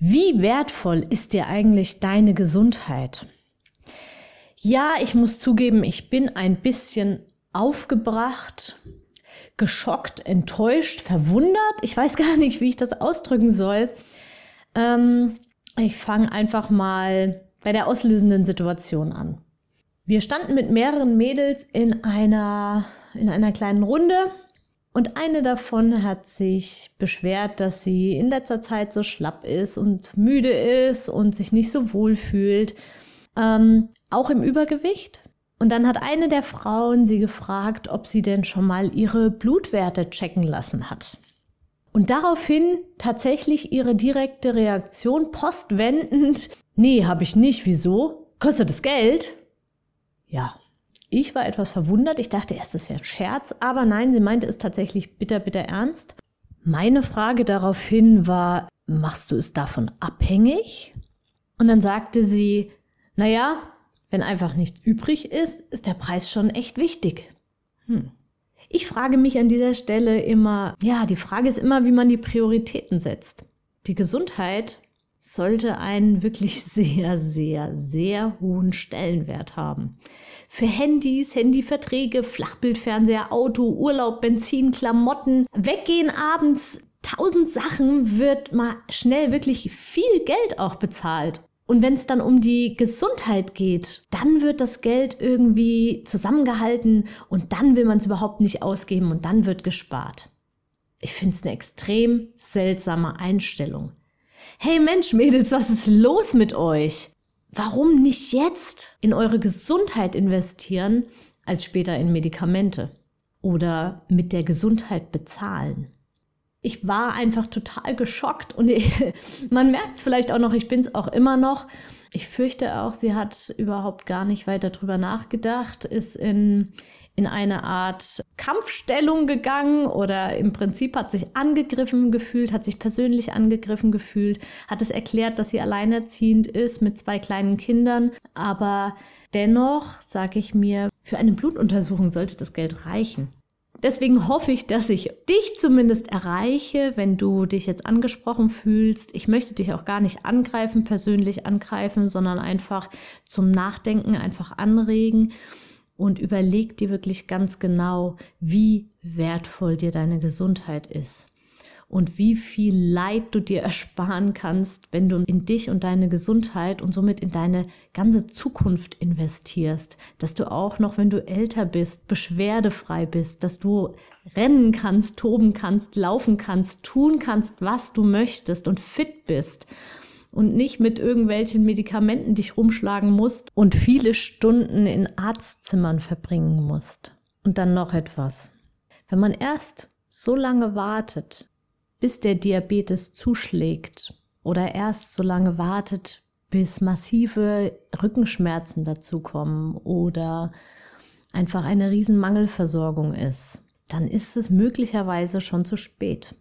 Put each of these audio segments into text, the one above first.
Wie wertvoll ist dir eigentlich deine Gesundheit? Ja, ich muss zugeben, ich bin ein bisschen aufgebracht, geschockt, enttäuscht, verwundert. Ich weiß gar nicht, wie ich das ausdrücken soll. Ähm, ich fange einfach mal bei der auslösenden Situation an. Wir standen mit mehreren Mädels in einer, in einer kleinen Runde und eine davon hat sich beschwert, dass sie in letzter Zeit so schlapp ist und müde ist und sich nicht so wohl fühlt, ähm, auch im Übergewicht. Und dann hat eine der Frauen sie gefragt, ob sie denn schon mal ihre Blutwerte checken lassen hat. Und daraufhin tatsächlich ihre direkte Reaktion postwendend, nee, habe ich nicht, wieso? Kostet es Geld? Ja, ich war etwas verwundert. Ich dachte erst, es wäre ein Scherz, aber nein, sie meinte es tatsächlich bitter, bitter ernst. Meine Frage daraufhin war, machst du es davon abhängig? Und dann sagte sie, naja, wenn einfach nichts übrig ist, ist der Preis schon echt wichtig. Hm. Ich frage mich an dieser Stelle immer, ja, die Frage ist immer, wie man die Prioritäten setzt. Die Gesundheit sollte einen wirklich sehr, sehr, sehr hohen Stellenwert haben. Für Handys, Handyverträge, Flachbildfernseher, Auto, Urlaub, Benzin, Klamotten, Weggehen abends, tausend Sachen wird mal schnell wirklich viel Geld auch bezahlt. Und wenn es dann um die Gesundheit geht, dann wird das Geld irgendwie zusammengehalten und dann will man es überhaupt nicht ausgeben und dann wird gespart. Ich finde es eine extrem seltsame Einstellung. Hey Mensch, Mädels, was ist los mit euch? Warum nicht jetzt in eure Gesundheit investieren, als später in Medikamente oder mit der Gesundheit bezahlen? Ich war einfach total geschockt und man merkt es vielleicht auch noch, ich bin es auch immer noch. Ich fürchte auch, sie hat überhaupt gar nicht weiter drüber nachgedacht, ist in in eine Art Kampfstellung gegangen oder im Prinzip hat sich angegriffen gefühlt, hat sich persönlich angegriffen gefühlt, hat es erklärt, dass sie alleinerziehend ist mit zwei kleinen Kindern. Aber dennoch sage ich mir, für eine Blutuntersuchung sollte das Geld reichen. Deswegen hoffe ich, dass ich dich zumindest erreiche, wenn du dich jetzt angesprochen fühlst. Ich möchte dich auch gar nicht angreifen, persönlich angreifen, sondern einfach zum Nachdenken, einfach anregen und überleg dir wirklich ganz genau, wie wertvoll dir deine Gesundheit ist. Und wie viel Leid du dir ersparen kannst, wenn du in dich und deine Gesundheit und somit in deine ganze Zukunft investierst, dass du auch noch, wenn du älter bist, beschwerdefrei bist, dass du rennen kannst, toben kannst, laufen kannst, tun kannst, was du möchtest und fit bist und nicht mit irgendwelchen Medikamenten dich rumschlagen musst und viele Stunden in Arztzimmern verbringen musst. Und dann noch etwas. Wenn man erst so lange wartet, bis der Diabetes zuschlägt oder erst so lange wartet, bis massive Rückenschmerzen dazukommen oder einfach eine Riesenmangelversorgung ist, dann ist es möglicherweise schon zu spät.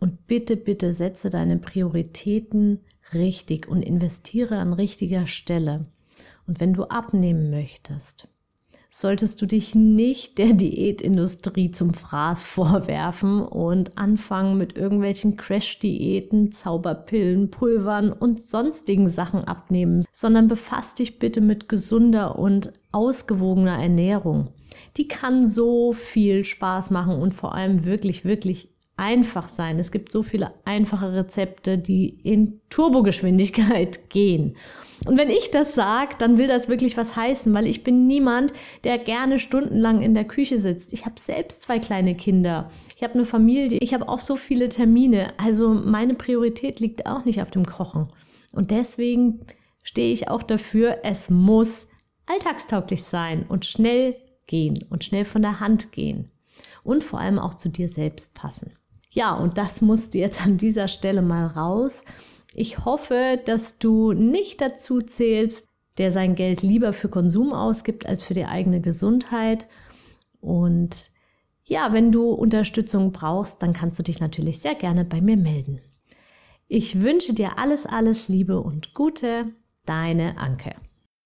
Und bitte, bitte setze deine Prioritäten richtig und investiere an richtiger Stelle. Und wenn du abnehmen möchtest, solltest du dich nicht der Diätindustrie zum Fraß vorwerfen und anfangen mit irgendwelchen Crash-Diäten, Zauberpillen, Pulvern und sonstigen Sachen abnehmen, sondern befasst dich bitte mit gesunder und ausgewogener Ernährung. Die kann so viel Spaß machen und vor allem wirklich, wirklich einfach sein. Es gibt so viele einfache Rezepte, die in Turbogeschwindigkeit gehen. Und wenn ich das sage, dann will das wirklich was heißen, weil ich bin niemand, der gerne stundenlang in der Küche sitzt. Ich habe selbst zwei kleine Kinder. Ich habe eine Familie. Ich habe auch so viele Termine. Also meine Priorität liegt auch nicht auf dem Kochen. Und deswegen stehe ich auch dafür, es muss alltagstauglich sein und schnell gehen und schnell von der Hand gehen. Und vor allem auch zu dir selbst passen. Ja, und das musste jetzt an dieser Stelle mal raus. Ich hoffe, dass du nicht dazu zählst, der sein Geld lieber für Konsum ausgibt als für die eigene Gesundheit. Und ja, wenn du Unterstützung brauchst, dann kannst du dich natürlich sehr gerne bei mir melden. Ich wünsche dir alles, alles Liebe und Gute, deine Anke.